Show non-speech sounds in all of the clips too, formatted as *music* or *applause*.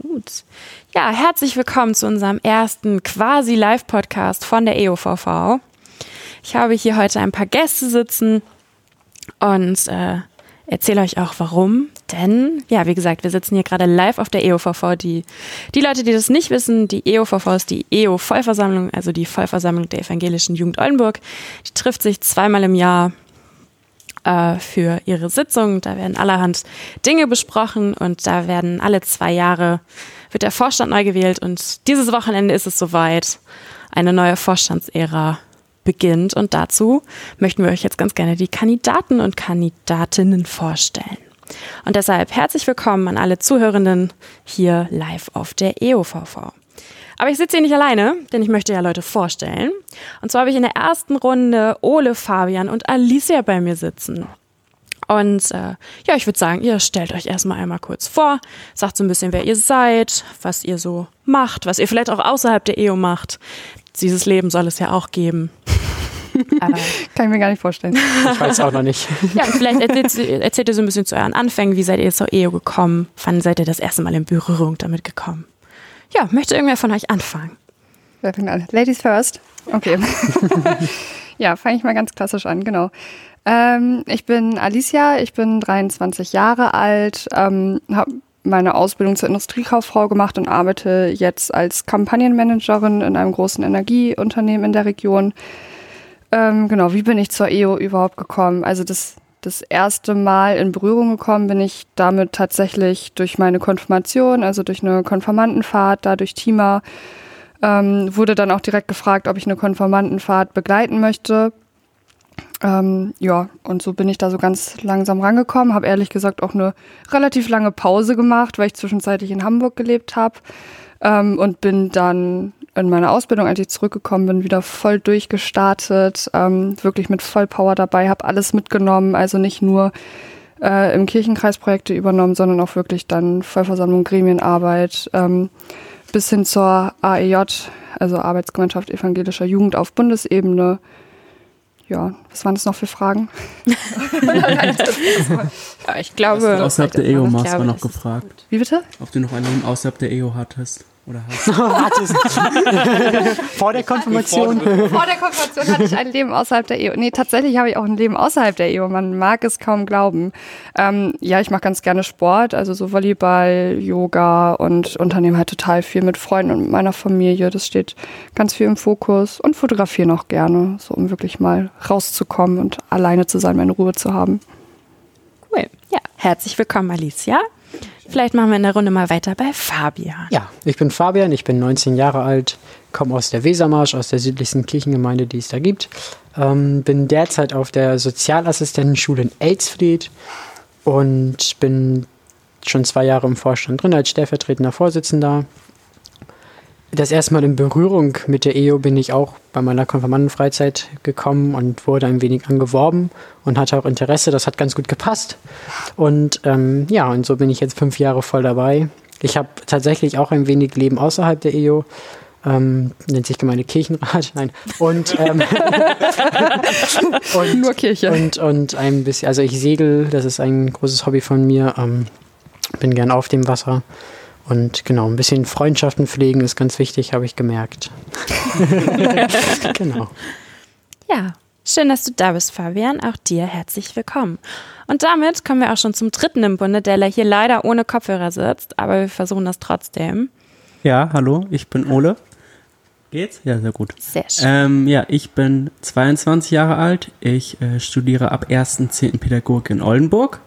Gut. Ja, herzlich willkommen zu unserem ersten quasi Live-Podcast von der EOVV. Ich habe hier heute ein paar Gäste sitzen und äh, erzähle euch auch warum. Denn, ja, wie gesagt, wir sitzen hier gerade live auf der EOVV. Die, die Leute, die das nicht wissen, die EOVV ist die EO-Vollversammlung, also die Vollversammlung der Evangelischen Jugend Oldenburg. Die trifft sich zweimal im Jahr äh, für ihre Sitzung. Da werden allerhand Dinge besprochen und da werden alle zwei Jahre wird der Vorstand neu gewählt und dieses Wochenende ist es soweit. Eine neue Vorstandsära beginnt und dazu möchten wir euch jetzt ganz gerne die Kandidaten und Kandidatinnen vorstellen. Und deshalb herzlich willkommen an alle Zuhörenden hier live auf der EOVV. Aber ich sitze hier nicht alleine, denn ich möchte ja Leute vorstellen. Und zwar habe ich in der ersten Runde Ole, Fabian und Alicia bei mir sitzen. Und äh, ja, ich würde sagen, ihr stellt euch erstmal einmal kurz vor, sagt so ein bisschen, wer ihr seid, was ihr so macht, was ihr vielleicht auch außerhalb der EO macht. Dieses Leben soll es ja auch geben. *laughs* Kann ich mir gar nicht vorstellen. Ich weiß auch noch nicht. Ja, vielleicht erzählt, erzählt ihr so ein bisschen zu euren Anfängen. Wie seid ihr zur EO gekommen? Wann seid ihr das erste Mal in Berührung damit gekommen? Ja, möchte irgendwer von euch anfangen? Wer fängt an? Ladies first. Okay. *laughs* *laughs* ja, fange ich mal ganz klassisch an, genau. Ähm, ich bin Alicia, ich bin 23 Jahre alt, ähm, habe meine Ausbildung zur Industriekauffrau gemacht und arbeite jetzt als Kampagnenmanagerin in einem großen Energieunternehmen in der Region. Ähm, genau, wie bin ich zur EO überhaupt gekommen? Also das das erste Mal in Berührung gekommen bin ich damit tatsächlich durch meine Konfirmation, also durch eine Konfirmandenfahrt, da durch Tima. Ähm, wurde dann auch direkt gefragt, ob ich eine Konfirmandenfahrt begleiten möchte. Ähm, ja, und so bin ich da so ganz langsam rangekommen, habe ehrlich gesagt auch eine relativ lange Pause gemacht, weil ich zwischenzeitlich in Hamburg gelebt habe ähm, und bin dann in meiner Ausbildung, als ich zurückgekommen bin, wieder voll durchgestartet, ähm, wirklich mit Vollpower dabei, habe alles mitgenommen, also nicht nur äh, im Kirchenkreis Projekte übernommen, sondern auch wirklich dann Vollversammlung, Gremienarbeit ähm, bis hin zur AEJ, also Arbeitsgemeinschaft evangelischer Jugend auf Bundesebene. Ja, was waren das noch für Fragen? *laughs* ja, ich glaube. Außerhalb der EO machst, war noch gefragt. Wie bitte? Ob du noch ein Leben außerhalb der EO hattest. Oder *laughs* hast Vor der Konfirmation? Vor der Konfirmation hatte ich ein Leben außerhalb der Ehe. Nee, tatsächlich habe ich auch ein Leben außerhalb der Ehe. Man mag es kaum glauben. Ähm, ja, ich mache ganz gerne Sport, also so Volleyball, Yoga und unternehme halt total viel mit Freunden und meiner Familie. Das steht ganz viel im Fokus und fotografiere noch gerne, so um wirklich mal rauszukommen und alleine zu sein, meine Ruhe zu haben. Cool. Ja, herzlich willkommen, Alicia. Vielleicht machen wir in der Runde mal weiter bei Fabian. Ja, ich bin Fabian, ich bin 19 Jahre alt, komme aus der Wesermarsch, aus der südlichsten Kirchengemeinde, die es da gibt. Ähm, bin derzeit auf der Sozialassistentenschule in Elsfried und bin schon zwei Jahre im Vorstand drin als stellvertretender Vorsitzender das erste Mal in Berührung mit der EO bin ich auch bei meiner Konfirmandenfreizeit gekommen und wurde ein wenig angeworben und hatte auch Interesse. Das hat ganz gut gepasst. Und ähm, ja, und so bin ich jetzt fünf Jahre voll dabei. Ich habe tatsächlich auch ein wenig Leben außerhalb der EO. Ähm, nennt sich Gemeinde Kirchenrat, *laughs* nein. Und, ähm, *laughs* und nur Kirche. Und, und ein bisschen, also ich segel, das ist ein großes Hobby von mir. Ähm, bin gern auf dem Wasser. Und genau, ein bisschen Freundschaften pflegen ist ganz wichtig, habe ich gemerkt. *laughs* genau. Ja, schön, dass du da bist, Fabian. Auch dir herzlich willkommen. Und damit kommen wir auch schon zum dritten im Bunde, der hier leider ohne Kopfhörer sitzt, aber wir versuchen das trotzdem. Ja, hallo, ich bin Ole. Geht's? Ja, sehr gut. Sehr schön. Ähm, ja, ich bin 22 Jahre alt. Ich äh, studiere ab 1.10. Pädagogik in Oldenburg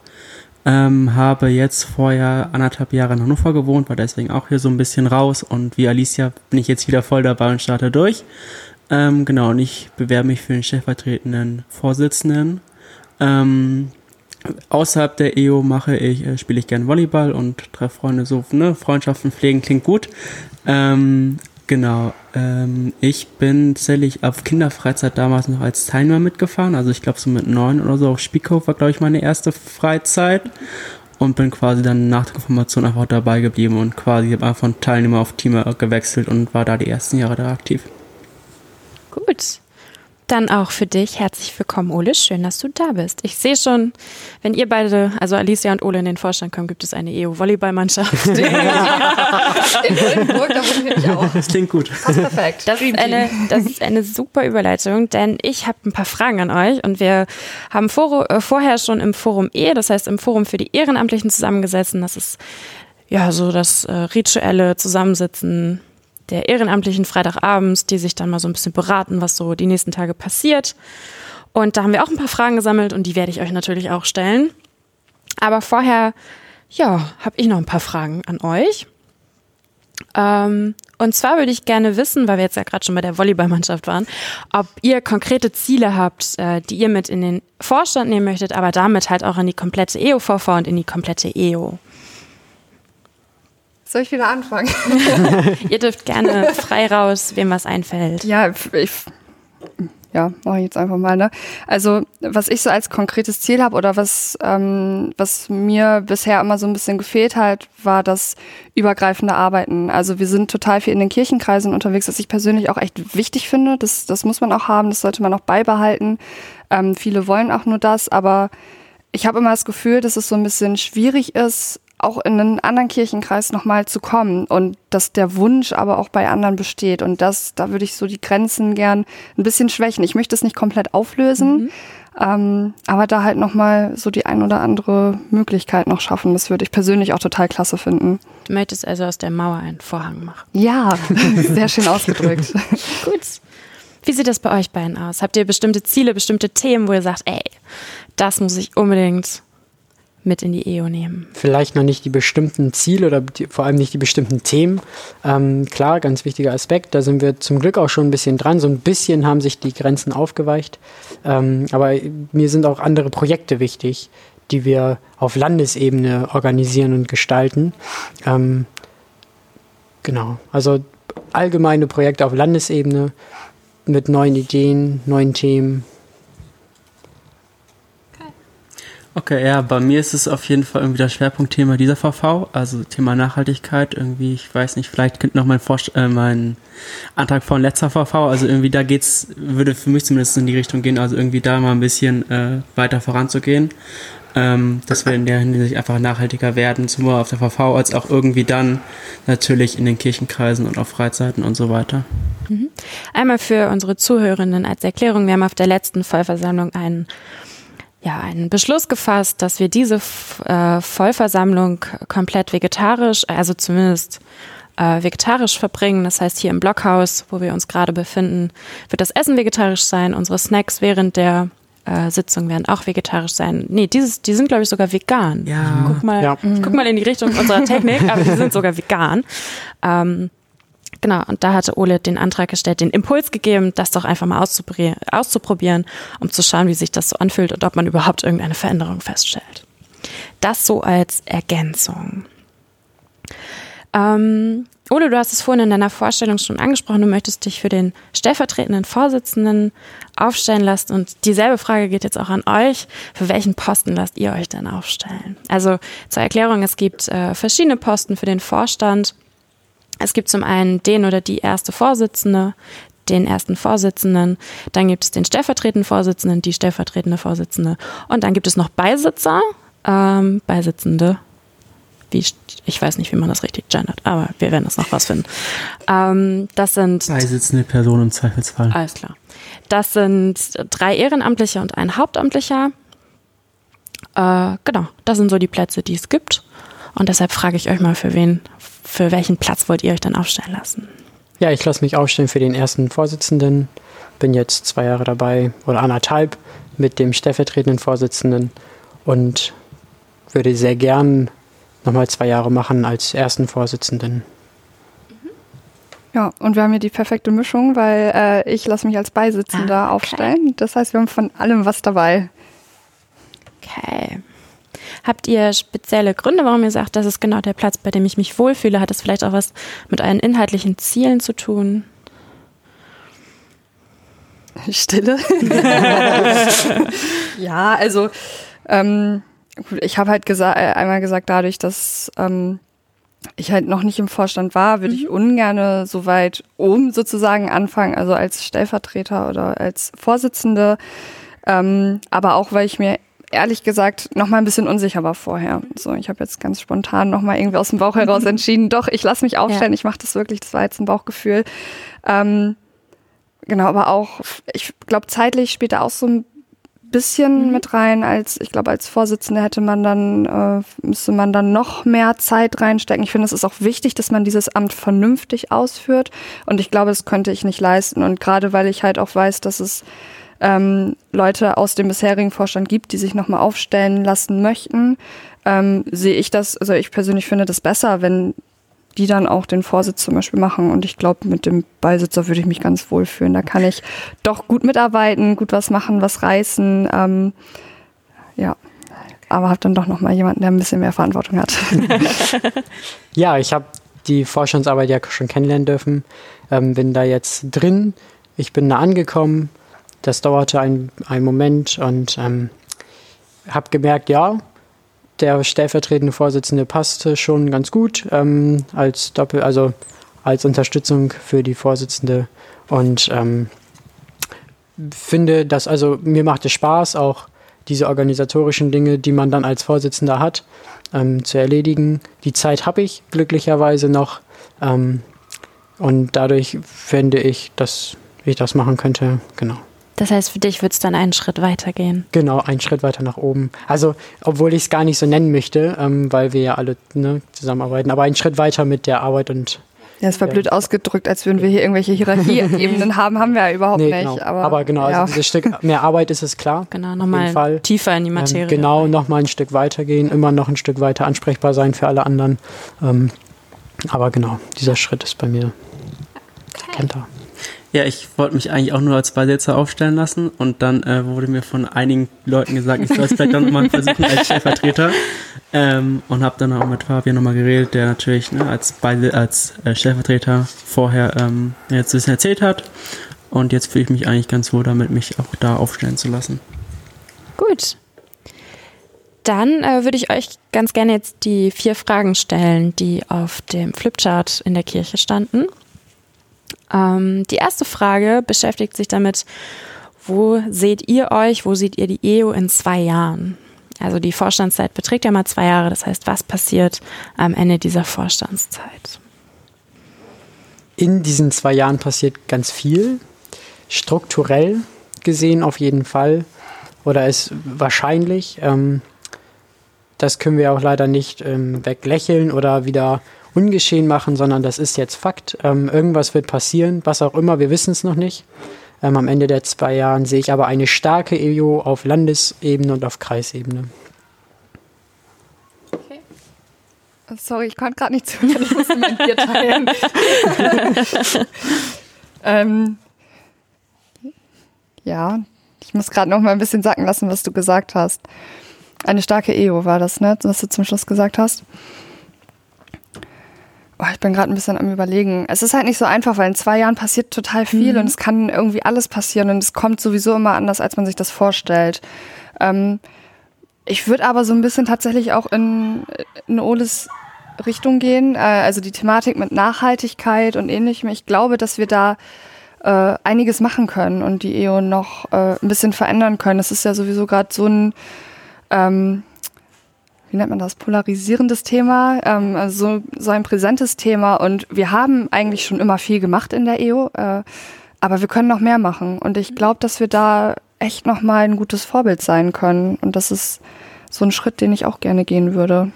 ähm, habe jetzt vorher anderthalb Jahre in Hannover gewohnt, war deswegen auch hier so ein bisschen raus und wie Alicia bin ich jetzt wieder voll dabei und starte durch. Ähm, genau, und ich bewerbe mich für den stellvertretenden Vorsitzenden. Ähm, außerhalb der EO mache ich, äh, spiele ich gern Volleyball und treffe Freunde so, ne, Freundschaften pflegen klingt gut. Ähm, Genau. Ähm, ich bin tatsächlich auf Kinderfreizeit damals noch als Teilnehmer mitgefahren. Also ich glaube so mit neun oder so auf Spielhof war, glaube ich, meine erste Freizeit. Und bin quasi dann nach der Konfirmation einfach dabei geblieben und quasi habe einfach von Teilnehmer auf Team gewechselt und war da die ersten Jahre da aktiv. Gut. Dann auch für dich herzlich willkommen, Ole. Schön, dass du da bist. Ich sehe schon, wenn ihr beide, also Alicia und Ole in den Vorstand kommen, gibt es eine EU-Volleyballmannschaft. *laughs* in Oldenburg, da auch. Das klingt gut. Perfekt. Das ist, eine, das ist eine super Überleitung, denn ich habe ein paar Fragen an euch und wir haben vor, äh, vorher schon im Forum E, das heißt im Forum für die Ehrenamtlichen zusammengesessen. Das ist ja so das äh, rituelle Zusammensitzen der Ehrenamtlichen Freitagabends, die sich dann mal so ein bisschen beraten, was so die nächsten Tage passiert. Und da haben wir auch ein paar Fragen gesammelt und die werde ich euch natürlich auch stellen. Aber vorher, ja, habe ich noch ein paar Fragen an euch. Ähm, und zwar würde ich gerne wissen, weil wir jetzt ja gerade schon bei der Volleyballmannschaft waren, ob ihr konkrete Ziele habt, äh, die ihr mit in den Vorstand nehmen möchtet, aber damit halt auch in die komplette EOVV und in die komplette EO. Soll ich wieder anfangen? *laughs* Ihr dürft gerne frei raus, wem was einfällt. Ja, ich, ja, mache ich jetzt einfach mal. Ne? Also was ich so als konkretes Ziel habe oder was, ähm, was mir bisher immer so ein bisschen gefehlt hat, war das übergreifende Arbeiten. Also wir sind total viel in den Kirchenkreisen unterwegs, was ich persönlich auch echt wichtig finde. Das, das muss man auch haben, das sollte man auch beibehalten. Ähm, viele wollen auch nur das, aber ich habe immer das Gefühl, dass es so ein bisschen schwierig ist, auch in einen anderen Kirchenkreis nochmal zu kommen und dass der Wunsch aber auch bei anderen besteht. Und das, da würde ich so die Grenzen gern ein bisschen schwächen. Ich möchte es nicht komplett auflösen, mhm. ähm, aber da halt nochmal so die ein oder andere Möglichkeit noch schaffen. Das würde ich persönlich auch total klasse finden. Du möchtest also aus der Mauer einen Vorhang machen. Ja, *laughs* sehr schön ausgedrückt. *laughs* Gut. Wie sieht das bei euch beiden aus? Habt ihr bestimmte Ziele, bestimmte Themen, wo ihr sagt, ey, das muss ich unbedingt mit in die EO nehmen? Vielleicht noch nicht die bestimmten Ziele oder die, vor allem nicht die bestimmten Themen. Ähm, klar, ganz wichtiger Aspekt. Da sind wir zum Glück auch schon ein bisschen dran. So ein bisschen haben sich die Grenzen aufgeweicht. Ähm, aber mir sind auch andere Projekte wichtig, die wir auf Landesebene organisieren und gestalten. Ähm, genau. Also allgemeine Projekte auf Landesebene mit neuen Ideen, neuen Themen Okay, ja, bei mir ist es auf jeden Fall irgendwie das Schwerpunktthema dieser VV, also Thema Nachhaltigkeit. Irgendwie, ich weiß nicht, vielleicht könnte noch mein, Vorst äh, mein Antrag von letzter VV, also irgendwie da geht's, würde für mich zumindest in die Richtung gehen, also irgendwie da mal ein bisschen äh, weiter voranzugehen. Ähm, dass wir in der Hinsicht einfach nachhaltiger werden, sowohl auf der VV als auch irgendwie dann natürlich in den Kirchenkreisen und auf Freizeiten und so weiter. Mhm. Einmal für unsere Zuhörenden als Erklärung, wir haben auf der letzten Vollversammlung einen ja, einen Beschluss gefasst, dass wir diese äh, Vollversammlung komplett vegetarisch, also zumindest äh, vegetarisch verbringen. Das heißt, hier im Blockhaus, wo wir uns gerade befinden, wird das Essen vegetarisch sein. Unsere Snacks während der äh, Sitzung werden auch vegetarisch sein. Nee, dieses, die sind, glaube ich, sogar vegan. Ja. Guck mal, ja. ich guck mal in die Richtung unserer *laughs* Technik, aber die sind sogar vegan. Ähm, Genau, und da hatte Ole den Antrag gestellt, den Impuls gegeben, das doch einfach mal auszuprobieren, um zu schauen, wie sich das so anfühlt und ob man überhaupt irgendeine Veränderung feststellt. Das so als Ergänzung. Ähm, Ole, du hast es vorhin in deiner Vorstellung schon angesprochen, du möchtest dich für den stellvertretenden Vorsitzenden aufstellen lassen. Und dieselbe Frage geht jetzt auch an euch. Für welchen Posten lasst ihr euch denn aufstellen? Also zur Erklärung, es gibt äh, verschiedene Posten für den Vorstand. Es gibt zum einen den oder die erste Vorsitzende, den ersten Vorsitzenden, dann gibt es den stellvertretenden Vorsitzenden, die stellvertretende Vorsitzende und dann gibt es noch Beisitzer, ähm, Beisitzende. Wie, ich weiß nicht, wie man das richtig gendert, aber wir werden das noch rausfinden. Ähm, das sind Beisitzende Personen im Zweifelsfall. Alles klar. Das sind drei Ehrenamtliche und ein Hauptamtlicher. Äh, genau, das sind so die Plätze, die es gibt. Und deshalb frage ich euch mal, für wen, für welchen Platz wollt ihr euch dann aufstellen lassen? Ja, ich lasse mich aufstellen für den ersten Vorsitzenden. Bin jetzt zwei Jahre dabei oder anderthalb mit dem stellvertretenden Vorsitzenden und würde sehr gern nochmal zwei Jahre machen als ersten Vorsitzenden. Ja, und wir haben hier die perfekte Mischung, weil äh, ich lasse mich als Beisitzender ah, okay. aufstellen. Das heißt, wir haben von allem was dabei. Okay. Habt ihr spezielle Gründe, warum ihr sagt, das ist genau der Platz, bei dem ich mich wohlfühle? Hat das vielleicht auch was mit euren inhaltlichen Zielen zu tun? Stille. *laughs* ja, also ähm, ich habe halt gesa äh, einmal gesagt, dadurch, dass ähm, ich halt noch nicht im Vorstand war, würde mhm. ich ungern so weit oben sozusagen anfangen, also als Stellvertreter oder als Vorsitzende. Ähm, aber auch, weil ich mir ehrlich gesagt noch mal ein bisschen unsicher war vorher. So, ich habe jetzt ganz spontan noch mal irgendwie aus dem Bauch heraus *laughs* entschieden, doch, ich lasse mich aufstellen, ja. ich mache das wirklich, das war jetzt ein Bauchgefühl. Ähm, genau, aber auch, ich glaube, zeitlich spielt da auch so ein bisschen mhm. mit rein, als ich glaube, als Vorsitzende hätte man dann, äh, müsste man dann noch mehr Zeit reinstecken. Ich finde, es ist auch wichtig, dass man dieses Amt vernünftig ausführt. Und ich glaube, das könnte ich nicht leisten. Und gerade weil ich halt auch weiß, dass es ähm, Leute aus dem bisherigen Vorstand gibt, die sich nochmal aufstellen lassen möchten, ähm, sehe ich das, also ich persönlich finde das besser, wenn die dann auch den Vorsitz zum Beispiel machen. Und ich glaube, mit dem Beisitzer würde ich mich ganz wohl fühlen. Da kann ich doch gut mitarbeiten, gut was machen, was reißen. Ähm, ja, aber habe dann doch noch mal jemanden, der ein bisschen mehr Verantwortung hat. *laughs* ja, ich habe die Vorstandsarbeit ja schon kennenlernen dürfen. Ähm, bin da jetzt drin. Ich bin da angekommen das dauerte einen Moment und ähm, habe gemerkt, ja, der stellvertretende Vorsitzende passte schon ganz gut ähm, als Doppel, also als Unterstützung für die Vorsitzende und ähm, finde, dass also mir macht es Spaß, auch diese organisatorischen Dinge, die man dann als Vorsitzender hat, ähm, zu erledigen. Die Zeit habe ich glücklicherweise noch ähm, und dadurch fände ich, dass ich das machen könnte. Genau. Das heißt, für dich wird es dann einen Schritt weiter gehen. Genau, einen Schritt weiter nach oben. Also, obwohl ich es gar nicht so nennen möchte, ähm, weil wir ja alle ne, zusammenarbeiten, aber einen Schritt weiter mit der Arbeit und. Ja, es war ja. blöd ausgedrückt, als würden wir hier irgendwelche Hierarchieebenen *laughs* haben, haben wir ja überhaupt nee, nicht. Genau. Aber, aber, genau, also ja. also dieses Stück mehr Arbeit ist es klar. Genau, nochmal tiefer in die ähm, Materie. Ähm, genau, nochmal ein Stück weiter gehen, immer noch ein Stück weiter ansprechbar sein für alle anderen. Ähm, aber genau, dieser Schritt ist bei mir. Okay. Kennt er. Ja, ich wollte mich eigentlich auch nur als Beisitzer aufstellen lassen und dann äh, wurde mir von einigen Leuten gesagt, ich soll es vielleicht dann nochmal versuchen als Stellvertreter. *laughs* Ähm, und habe dann auch mit Fabian nochmal geredet, der natürlich ne, als, Beise als äh, Stellvertreter vorher ähm, jetzt ein bisschen erzählt hat. Und jetzt fühle ich mich eigentlich ganz wohl damit, mich auch da aufstellen zu lassen. Gut. Dann äh, würde ich euch ganz gerne jetzt die vier Fragen stellen, die auf dem Flipchart in der Kirche standen. Ähm, die erste Frage beschäftigt sich damit, wo seht ihr euch, wo seht ihr die EO in zwei Jahren? Also die Vorstandszeit beträgt ja mal zwei Jahre, das heißt, was passiert am Ende dieser Vorstandszeit? In diesen zwei Jahren passiert ganz viel, strukturell gesehen auf jeden Fall, oder ist wahrscheinlich. Ähm, das können wir auch leider nicht ähm, weglächeln oder wieder ungeschehen machen, sondern das ist jetzt Fakt. Ähm, irgendwas wird passieren, was auch immer, wir wissen es noch nicht. Ähm, am Ende der zwei Jahren sehe ich aber eine starke EO auf Landesebene und auf Kreisebene. Okay. Sorry, ich konnte gerade nicht zuhören, ich musste mein Bier teilen. *laughs* ähm, ja, ich muss gerade noch mal ein bisschen sacken lassen, was du gesagt hast. Eine starke EO war das, ne, was du zum Schluss gesagt hast. Oh, ich bin gerade ein bisschen am Überlegen. Es ist halt nicht so einfach, weil in zwei Jahren passiert total viel mhm. und es kann irgendwie alles passieren und es kommt sowieso immer anders, als man sich das vorstellt. Ähm, ich würde aber so ein bisschen tatsächlich auch in, in Oles Richtung gehen, äh, also die Thematik mit Nachhaltigkeit und ähnlichem. Ich glaube, dass wir da äh, einiges machen können und die EO noch äh, ein bisschen verändern können. Es ist ja sowieso gerade so ein ähm, wie nennt man das, polarisierendes Thema, ähm, also so ein präsentes Thema. Und wir haben eigentlich schon immer viel gemacht in der EO, äh, aber wir können noch mehr machen. Und ich glaube, dass wir da echt nochmal ein gutes Vorbild sein können. Und das ist so ein Schritt, den ich auch gerne gehen würde.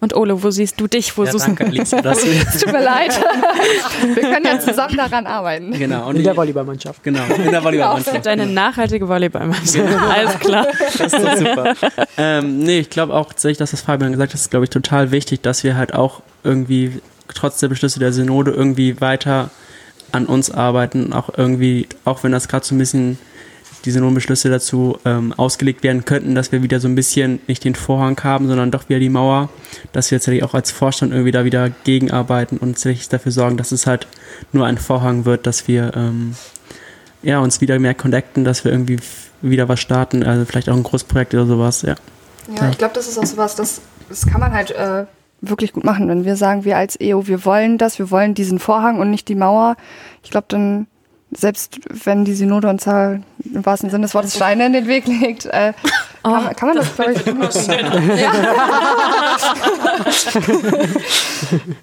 Und Ole, wo siehst du dich? Wo ja, danke, Alice, *laughs* dass es tut mir leid. *laughs* Wir können ja zusammen daran arbeiten. Genau. Und in der Volleyballmannschaft. Genau, in der Volleyballmannschaft. Deine nachhaltige Volleyballmannschaft. Genau. Alles klar. Das ist doch super. Ähm, nee, ich glaube auch tatsächlich, dass das Fabian gesagt hat, ist, glaube ich, total wichtig, dass wir halt auch irgendwie trotz der Beschlüsse der Synode irgendwie weiter an uns arbeiten. Auch irgendwie, auch wenn das gerade so ein bisschen diese Beschlüsse dazu ähm, ausgelegt werden könnten, dass wir wieder so ein bisschen nicht den Vorhang haben, sondern doch wieder die Mauer, dass wir tatsächlich auch als Vorstand irgendwie da wieder gegenarbeiten und tatsächlich dafür sorgen, dass es halt nur ein Vorhang wird, dass wir ähm, ja, uns wieder mehr connecten, dass wir irgendwie wieder was starten, also vielleicht auch ein Großprojekt oder sowas, ja. Ja, ich glaube, das ist auch sowas, das, das kann man halt äh, wirklich gut machen. Wenn wir sagen, wir als EO, wir wollen das, wir wollen diesen Vorhang und nicht die Mauer, ich glaube, dann selbst wenn die Synode uns da im wahrsten Sinne des Wortes Steine in den Weg legt, äh, oh, *laughs* kann, kann, man das, glaube ich, ja.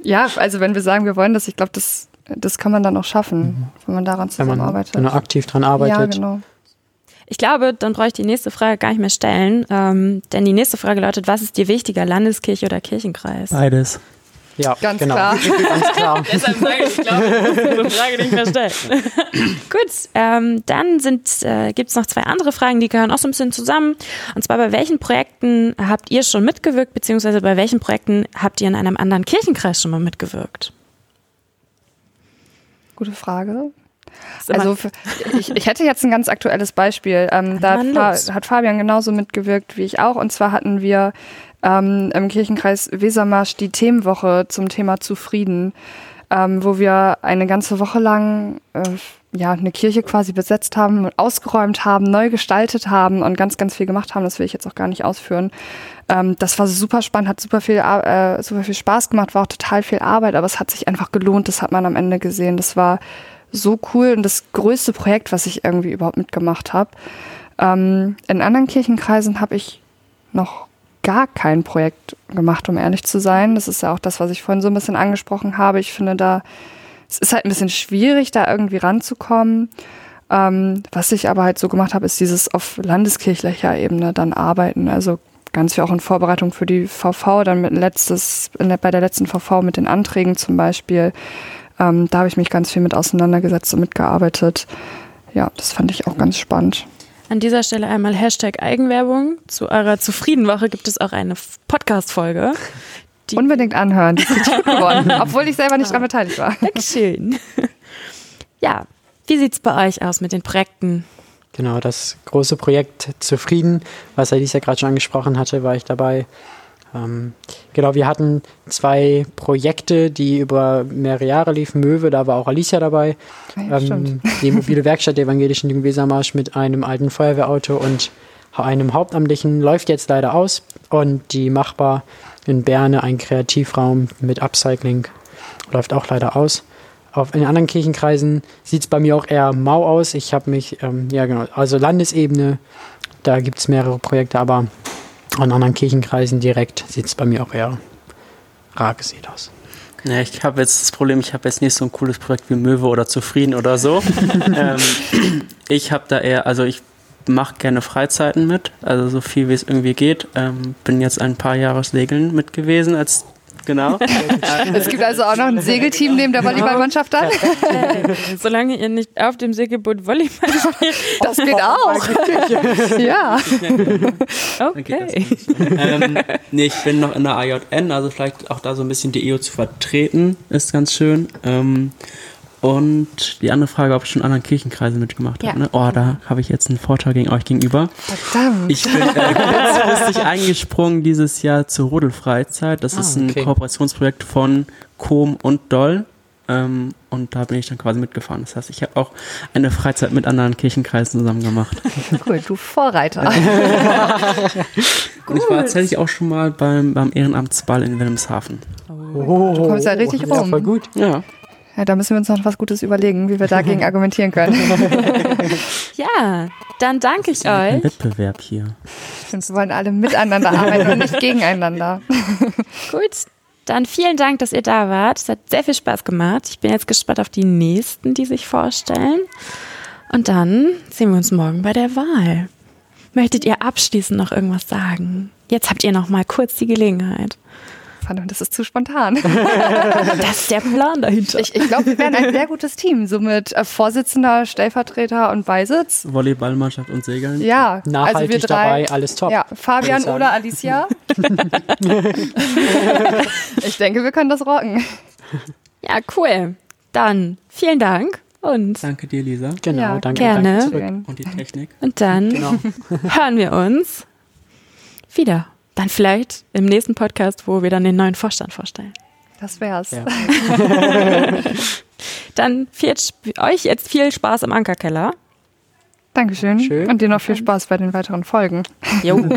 *laughs* ja, also wenn wir sagen, wir wollen das, ich glaube, das, das kann man dann auch schaffen, mhm. wenn man daran zusammenarbeitet. Wenn man, wenn man aktiv dran arbeitet. Ja, genau. Ich glaube, dann brauche ich die nächste Frage gar nicht mehr stellen, ähm, denn die nächste Frage lautet, was ist dir wichtiger, Landeskirche oder Kirchenkreis? Beides. Ja, ganz genau. klar. ganz klar. *laughs* Deshalb sage ich, ich glaube, diese Frage nicht mehr stellen. *clears throat* Gut, ähm, dann äh, gibt es noch zwei andere Fragen, die gehören auch so ein bisschen zusammen. Und zwar, bei welchen Projekten habt ihr schon mitgewirkt, beziehungsweise bei welchen Projekten habt ihr in einem anderen Kirchenkreis schon mal mitgewirkt? Gute Frage. Also für, ich, ich hätte jetzt ein ganz aktuelles Beispiel. Ähm, da hat, hat, Fabian genauso mitgewirkt wie ich auch. Und zwar hatten wir ähm, im Kirchenkreis Wesermarsch die Themenwoche zum Thema Zufrieden, ähm, wo wir eine ganze Woche lang äh, ja eine Kirche quasi besetzt haben, ausgeräumt haben, neu gestaltet haben und ganz, ganz viel gemacht haben. Das will ich jetzt auch gar nicht ausführen. Ähm, das war super spannend, hat super viel, äh, super viel Spaß gemacht, war auch total viel Arbeit, aber es hat sich einfach gelohnt. Das hat man am Ende gesehen. Das war so cool und das größte Projekt, was ich irgendwie überhaupt mitgemacht habe. Ähm, in anderen Kirchenkreisen habe ich noch gar kein Projekt gemacht, um ehrlich zu sein. Das ist ja auch das, was ich vorhin so ein bisschen angesprochen habe. Ich finde da, es ist halt ein bisschen schwierig, da irgendwie ranzukommen. Ähm, was ich aber halt so gemacht habe, ist dieses auf landeskirchlicher Ebene dann arbeiten. Also ganz viel auch in Vorbereitung für die VV, dann mit letztes, der, bei der letzten VV mit den Anträgen zum Beispiel. Ähm, da habe ich mich ganz viel mit auseinandergesetzt und mitgearbeitet. Ja, das fand ich auch ganz spannend. An dieser Stelle einmal Hashtag Eigenwerbung. Zu eurer Zufriedenwoche gibt es auch eine Podcast-Folge. Unbedingt anhören, die ist gut geworden, *laughs* obwohl ich selber nicht daran beteiligt war. Dankeschön. *laughs* Ja, wie sieht es bei euch aus mit den Projekten? Genau, das große Projekt Zufrieden, was Alice ja gerade schon angesprochen hatte, war ich dabei. Ähm, genau, wir hatten zwei Projekte, die über mehrere Jahre liefen. Möwe, da war auch Alicia dabei. Ja, ähm, die mobile Werkstatt der Evangelischen Jugendwesermarsch mit einem alten Feuerwehrauto und einem Hauptamtlichen läuft jetzt leider aus. Und die Machbar in Berne, ein Kreativraum mit Upcycling, läuft auch leider aus. Auf, in anderen Kirchenkreisen sieht es bei mir auch eher mau aus. Ich habe mich, ähm, ja genau, also Landesebene, da gibt es mehrere Projekte, aber an anderen Kirchenkreisen direkt sieht es bei mir auch eher rar gesehen aus. Ja, ich habe jetzt das Problem, ich habe jetzt nicht so ein cooles Projekt wie Möwe oder Zufrieden oder so. *laughs* ähm, ich habe da eher, also ich mache gerne Freizeiten mit, also so viel wie es irgendwie geht. Ähm, bin jetzt ein paar Jahre Segeln mit gewesen als genau. *laughs* Es gibt also auch noch ein Segelteam neben der Volleyballmannschaft dann. *laughs* Solange ihr nicht auf dem Segelboot Volleyball spielt. Das geht auch. *laughs* ja. Okay. Ähm, nee, ich bin noch in der AJN, also vielleicht auch da so ein bisschen die EO zu vertreten, ist ganz schön. Ähm, und die andere Frage, ob ich schon in anderen Kirchenkreisen mitgemacht ja. habe. Ne? Oh, da habe ich jetzt einen Vorteil gegen euch gegenüber. Verdammt. Ich bin äh, kurzfristig eingesprungen dieses Jahr zur Rodelfreizeit. Das ah, ist ein okay. Kooperationsprojekt von Com und Doll. Ähm, und da bin ich dann quasi mitgefahren. Das heißt, ich habe auch eine Freizeit mit anderen Kirchenkreisen zusammen gemacht. *laughs* Cool, du Vorreiter. *laughs* und ich war tatsächlich auch schon mal beim, beim Ehrenamtsball in Wilhelmshaven. Oh, du kommst ja richtig rum. Ja, voll gut. Ja. Ja, da müssen wir uns noch was Gutes überlegen, wie wir dagegen *laughs* argumentieren können. *laughs* ja, dann danke ich euch. Ein Wettbewerb hier. Stimmt, wir wollen alle miteinander arbeiten und nicht *laughs* gegeneinander. Gut, dann vielen Dank, dass ihr da wart. Es hat sehr viel Spaß gemacht. Ich bin jetzt gespannt auf die nächsten, die sich vorstellen. Und dann sehen wir uns morgen bei der Wahl. Möchtet ihr abschließend noch irgendwas sagen? Jetzt habt ihr noch mal kurz die Gelegenheit fand, das ist zu spontan. *laughs* das ist der Plan dahinter. Ich, ich glaube, wir wären ein sehr *laughs* gutes Team, so mit äh, Vorsitzender, Stellvertreter und Beisitz. Volleyballmannschaft und Segeln. Ja, nachhaltig also wir drei, dabei, alles top. Ja, Fabian oder Alicia. *laughs* ich denke, wir können das rocken. Ja, cool. Dann vielen Dank. Und danke dir, Lisa. Genau, ja, danke. Gerne. Danke und die Technik. Und dann genau. hören wir uns wieder. Dann vielleicht im nächsten Podcast, wo wir dann den neuen Vorstand vorstellen. Das wär's. Ja. *laughs* dann viel, euch jetzt viel Spaß im Ankerkeller. Dankeschön. Schön. Und dir noch viel Spaß bei den weiteren Folgen. Jo. *laughs*